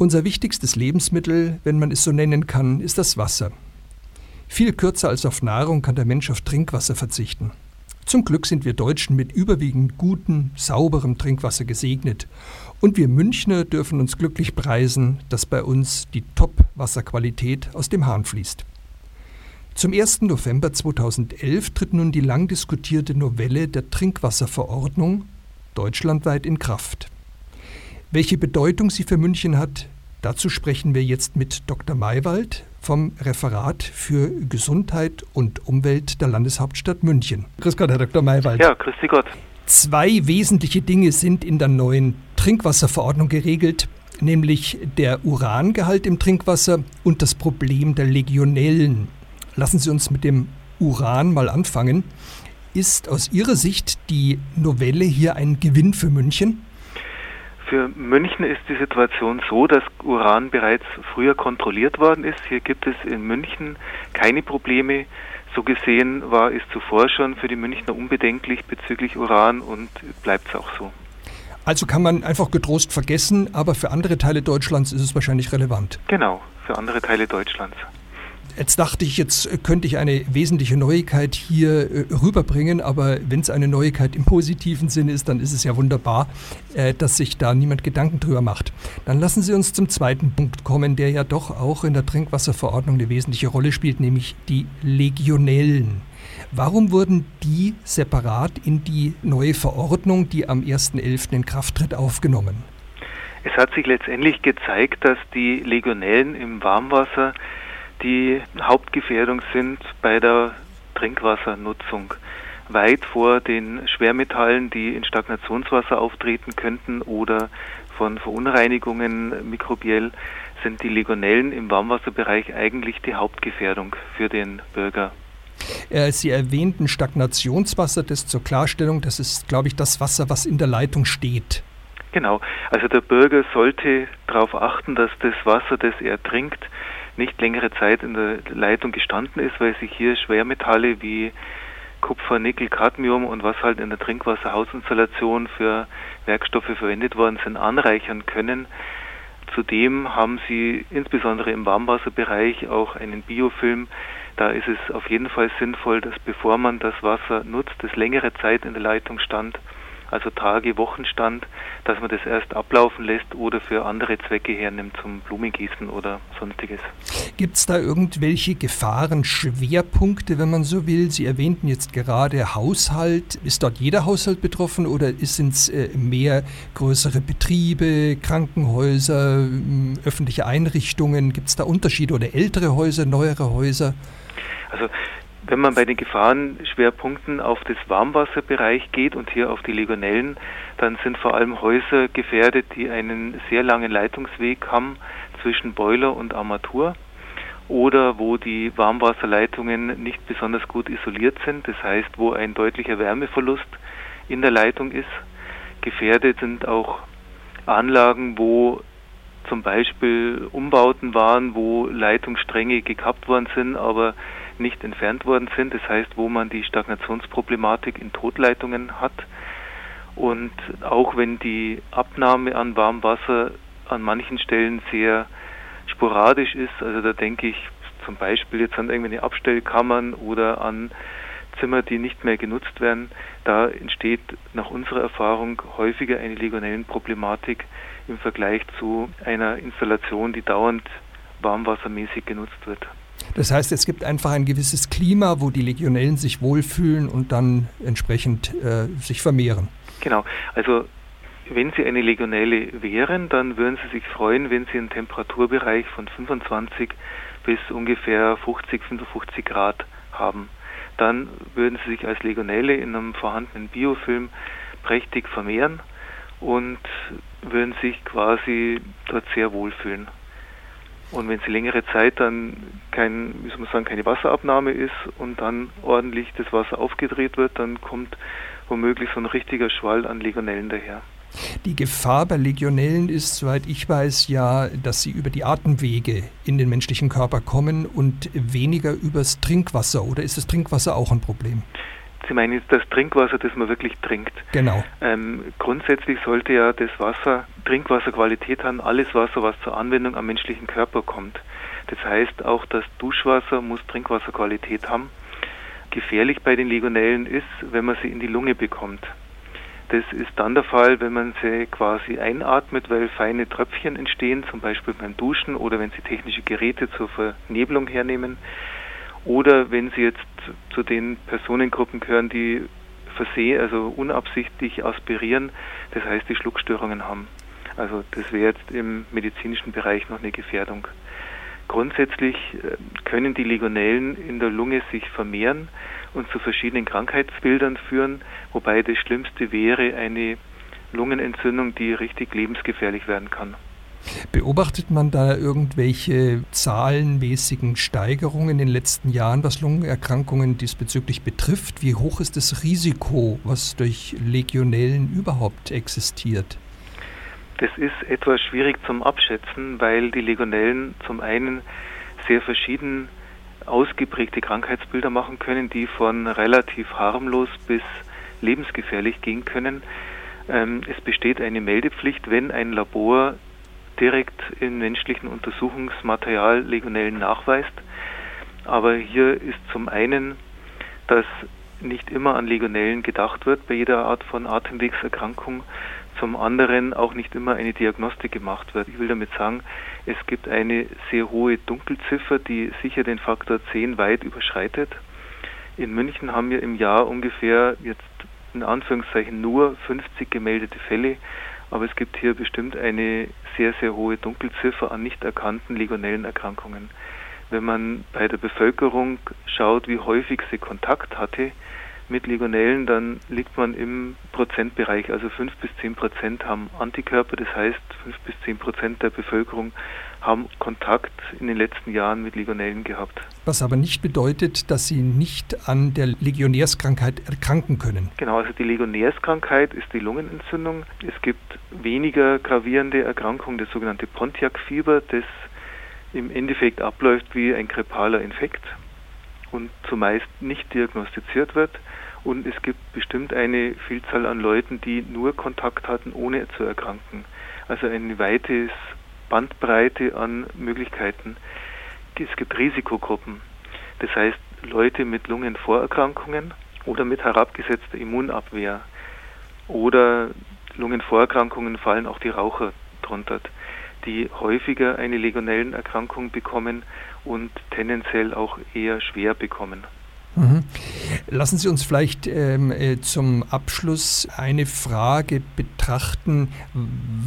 Unser wichtigstes Lebensmittel, wenn man es so nennen kann, ist das Wasser. Viel kürzer als auf Nahrung kann der Mensch auf Trinkwasser verzichten. Zum Glück sind wir Deutschen mit überwiegend gutem, sauberem Trinkwasser gesegnet. Und wir Münchner dürfen uns glücklich preisen, dass bei uns die Top-Wasserqualität aus dem Hahn fließt. Zum 1. November 2011 tritt nun die lang diskutierte Novelle der Trinkwasserverordnung deutschlandweit in Kraft. Welche Bedeutung sie für München hat, dazu sprechen wir jetzt mit Dr. Maywald vom Referat für Gesundheit und Umwelt der Landeshauptstadt München. Grüß Gott, Herr Dr. Maywald. Ja, grüß Sie Gott. Zwei wesentliche Dinge sind in der neuen Trinkwasserverordnung geregelt, nämlich der Urangehalt im Trinkwasser und das Problem der Legionellen. Lassen Sie uns mit dem Uran mal anfangen. Ist aus Ihrer Sicht die Novelle hier ein Gewinn für München? Für München ist die Situation so, dass Uran bereits früher kontrolliert worden ist. Hier gibt es in München keine Probleme. So gesehen war es zuvor schon für die Münchner unbedenklich bezüglich Uran und bleibt es auch so. Also kann man einfach getrost vergessen, aber für andere Teile Deutschlands ist es wahrscheinlich relevant. Genau, für andere Teile Deutschlands. Jetzt dachte ich, jetzt könnte ich eine wesentliche Neuigkeit hier äh, rüberbringen, aber wenn es eine Neuigkeit im positiven Sinne ist, dann ist es ja wunderbar, äh, dass sich da niemand Gedanken drüber macht. Dann lassen Sie uns zum zweiten Punkt kommen, der ja doch auch in der Trinkwasserverordnung eine wesentliche Rolle spielt, nämlich die Legionellen. Warum wurden die separat in die neue Verordnung, die am 1.11. in Kraft tritt, aufgenommen? Es hat sich letztendlich gezeigt, dass die Legionellen im Warmwasser die Hauptgefährdung sind bei der Trinkwassernutzung. Weit vor den Schwermetallen, die in Stagnationswasser auftreten könnten oder von Verunreinigungen mikrobiell, sind die Legionellen im Warmwasserbereich eigentlich die Hauptgefährdung für den Bürger. Äh, Sie erwähnten Stagnationswasser, das zur Klarstellung, das ist, glaube ich, das Wasser, was in der Leitung steht. Genau, also der Bürger sollte darauf achten, dass das Wasser, das er trinkt, nicht längere Zeit in der Leitung gestanden ist, weil sich hier Schwermetalle wie Kupfer, Nickel, Cadmium und was halt in der Trinkwasserhausinstallation für Werkstoffe verwendet worden sind, anreichern können. Zudem haben sie insbesondere im Warmwasserbereich auch einen Biofilm. Da ist es auf jeden Fall sinnvoll, dass bevor man das Wasser nutzt, das längere Zeit in der Leitung stand, also Tage, Wochen stand, dass man das erst ablaufen lässt oder für andere Zwecke hernimmt, zum Blumengießen oder sonstiges. Gibt es da irgendwelche Gefahrenschwerpunkte, wenn man so will? Sie erwähnten jetzt gerade Haushalt. Ist dort jeder Haushalt betroffen oder sind es äh, mehr größere Betriebe, Krankenhäuser, öffentliche Einrichtungen? Gibt es da Unterschiede oder ältere Häuser, neuere Häuser? Also wenn man bei den Gefahrenschwerpunkten auf das Warmwasserbereich geht und hier auf die Legionellen, dann sind vor allem Häuser gefährdet, die einen sehr langen Leitungsweg haben zwischen Boiler und Armatur oder wo die Warmwasserleitungen nicht besonders gut isoliert sind, das heißt, wo ein deutlicher Wärmeverlust in der Leitung ist. Gefährdet sind auch Anlagen, wo zum Beispiel Umbauten waren, wo Leitungsstränge gekappt worden sind, aber nicht entfernt worden sind. Das heißt, wo man die Stagnationsproblematik in Totleitungen hat. Und auch wenn die Abnahme an Warmwasser an manchen Stellen sehr sporadisch ist, also da denke ich zum Beispiel jetzt an irgendwelche Abstellkammern oder an Zimmer, die nicht mehr genutzt werden, da entsteht nach unserer Erfahrung häufiger eine Legionellenproblematik im Vergleich zu einer Installation, die dauernd warmwassermäßig genutzt wird. Das heißt, es gibt einfach ein gewisses Klima, wo die Legionellen sich wohlfühlen und dann entsprechend äh, sich vermehren. Genau. Also wenn Sie eine Legionelle wären, dann würden Sie sich freuen, wenn Sie einen Temperaturbereich von 25 bis ungefähr 50, 55 Grad haben. Dann würden Sie sich als Legionelle in einem vorhandenen Biofilm prächtig vermehren und würden sich quasi dort sehr wohlfühlen. Und wenn es längere Zeit dann kein, wie soll man sagen, keine Wasserabnahme ist und dann ordentlich das Wasser aufgedreht wird, dann kommt womöglich so ein richtiger Schwall an Legionellen daher. Die Gefahr bei Legionellen ist, soweit ich weiß, ja, dass sie über die Atemwege in den menschlichen Körper kommen und weniger übers Trinkwasser. Oder ist das Trinkwasser auch ein Problem? Sie meinen jetzt das Trinkwasser, das man wirklich trinkt. Genau. Ähm, grundsätzlich sollte ja das Wasser Trinkwasserqualität haben, alles Wasser, was zur Anwendung am menschlichen Körper kommt. Das heißt, auch das Duschwasser muss Trinkwasserqualität haben. Gefährlich bei den Legionellen ist, wenn man sie in die Lunge bekommt. Das ist dann der Fall, wenn man sie quasi einatmet, weil feine Tröpfchen entstehen, zum Beispiel beim Duschen oder wenn Sie technische Geräte zur Vernebelung hernehmen. Oder wenn Sie jetzt zu den Personengruppen gehören, die versehen, also unabsichtlich aspirieren, das heißt, die Schluckstörungen haben. Also das wäre jetzt im medizinischen Bereich noch eine Gefährdung. Grundsätzlich äh, können die Legionellen in der Lunge sich vermehren und zu verschiedenen Krankheitsbildern führen, wobei das Schlimmste wäre eine Lungenentzündung, die richtig lebensgefährlich werden kann. Beobachtet man da irgendwelche zahlenmäßigen Steigerungen in den letzten Jahren, was Lungenerkrankungen diesbezüglich betrifft? Wie hoch ist das Risiko, was durch Legionellen überhaupt existiert? Das ist etwas schwierig zum Abschätzen, weil die Legionellen zum einen sehr verschieden ausgeprägte Krankheitsbilder machen können, die von relativ harmlos bis lebensgefährlich gehen können. Ähm, es besteht eine Meldepflicht, wenn ein Labor direkt im menschlichen Untersuchungsmaterial Legionellen nachweist. Aber hier ist zum einen, dass nicht immer an Legionellen gedacht wird bei jeder Art von Atemwegserkrankung zum anderen auch nicht immer eine Diagnostik gemacht wird. Ich will damit sagen, es gibt eine sehr hohe Dunkelziffer, die sicher den Faktor 10 weit überschreitet. In München haben wir im Jahr ungefähr jetzt in Anführungszeichen nur 50 gemeldete Fälle, aber es gibt hier bestimmt eine sehr, sehr hohe Dunkelziffer an nicht erkannten legionellen Erkrankungen. Wenn man bei der Bevölkerung schaut, wie häufig sie Kontakt hatte, mit Legionellen, dann liegt man im Prozentbereich. Also 5 bis 10 Prozent haben Antikörper, das heißt 5 bis 10 Prozent der Bevölkerung haben Kontakt in den letzten Jahren mit Legionellen gehabt. Was aber nicht bedeutet, dass sie nicht an der Legionärskrankheit erkranken können. Genau, also die Legionärskrankheit ist die Lungenentzündung. Es gibt weniger gravierende Erkrankungen, das sogenannte Pontiac-Fieber, das im Endeffekt abläuft wie ein grippaler Infekt und zumeist nicht diagnostiziert wird. Und es gibt bestimmt eine Vielzahl an Leuten, die nur Kontakt hatten, ohne zu erkranken. Also eine weite Bandbreite an Möglichkeiten. Es gibt Risikogruppen. Das heißt, Leute mit Lungenvorerkrankungen oder mit herabgesetzter Immunabwehr oder Lungenvorerkrankungen fallen auch die Raucher drunter, die häufiger eine Legionellenerkrankung bekommen und tendenziell auch eher schwer bekommen. Mhm. Lassen Sie uns vielleicht ähm, äh, zum Abschluss eine Frage betrachten,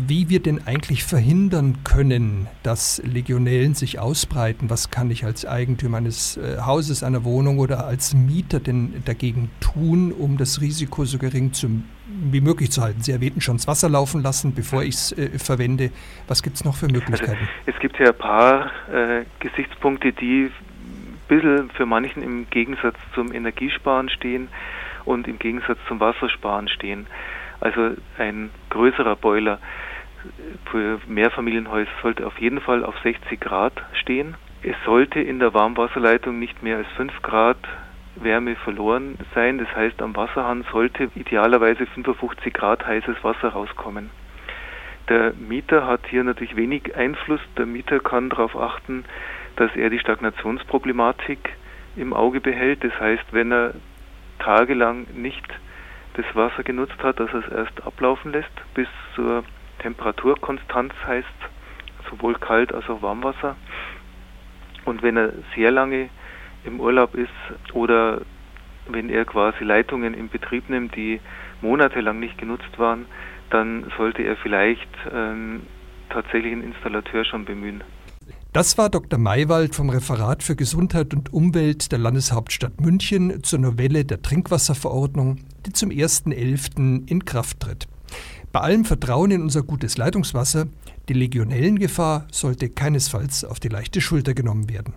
wie wir denn eigentlich verhindern können, dass Legionellen sich ausbreiten. Was kann ich als Eigentümer eines äh, Hauses, einer Wohnung oder als Mieter denn dagegen tun, um das Risiko so gering zu, wie möglich zu halten? Sie erwähnten schon das Wasser laufen lassen, bevor ich es äh, verwende. Was gibt es noch für also, Möglichkeiten? Also, es gibt ja ein paar äh, Gesichtspunkte, die bisschen für manchen im Gegensatz zum Energiesparen stehen und im Gegensatz zum Wassersparen stehen. Also ein größerer Boiler für Mehrfamilienhäuser sollte auf jeden Fall auf 60 Grad stehen. Es sollte in der Warmwasserleitung nicht mehr als 5 Grad Wärme verloren sein. Das heißt, am Wasserhahn sollte idealerweise 55 Grad heißes Wasser rauskommen. Der Mieter hat hier natürlich wenig Einfluss. Der Mieter kann darauf achten, dass er die Stagnationsproblematik im Auge behält. Das heißt, wenn er tagelang nicht das Wasser genutzt hat, dass er es erst ablaufen lässt bis zur Temperaturkonstanz heißt, sowohl Kalt- als auch Warmwasser. Und wenn er sehr lange im Urlaub ist oder wenn er quasi Leitungen in Betrieb nimmt, die monatelang nicht genutzt waren, dann sollte er vielleicht ähm, tatsächlich einen Installateur schon bemühen. Das war Dr. Maywald vom Referat für Gesundheit und Umwelt der Landeshauptstadt München zur Novelle der Trinkwasserverordnung, die zum 1.11. in Kraft tritt. Bei allem Vertrauen in unser gutes Leitungswasser, die Legionellengefahr sollte keinesfalls auf die leichte Schulter genommen werden.